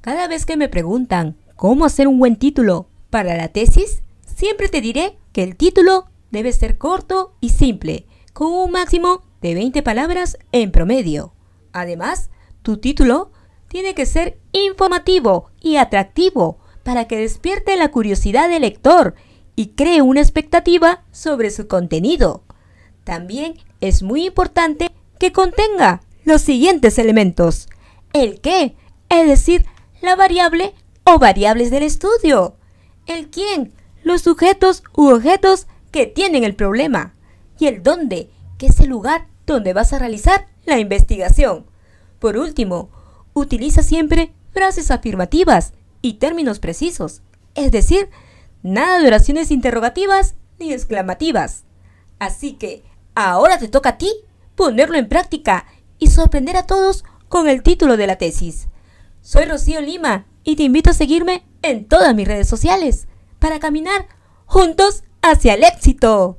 Cada vez que me preguntan cómo hacer un buen título para la tesis, siempre te diré que el título debe ser corto y simple, con un máximo de 20 palabras en promedio. Además, tu título tiene que ser informativo y atractivo para que despierte la curiosidad del lector y cree una expectativa sobre su contenido. También es muy importante que contenga los siguientes elementos. El qué, es decir, la variable o variables del estudio. El quién, los sujetos u objetos que tienen el problema. Y el dónde, que es el lugar donde vas a realizar la investigación. Por último, utiliza siempre frases afirmativas y términos precisos, es decir, nada de oraciones interrogativas ni exclamativas. Así que, ahora te toca a ti ponerlo en práctica y sorprender a todos con el título de la tesis. Soy Rocío Lima y te invito a seguirme en todas mis redes sociales para caminar juntos hacia el éxito.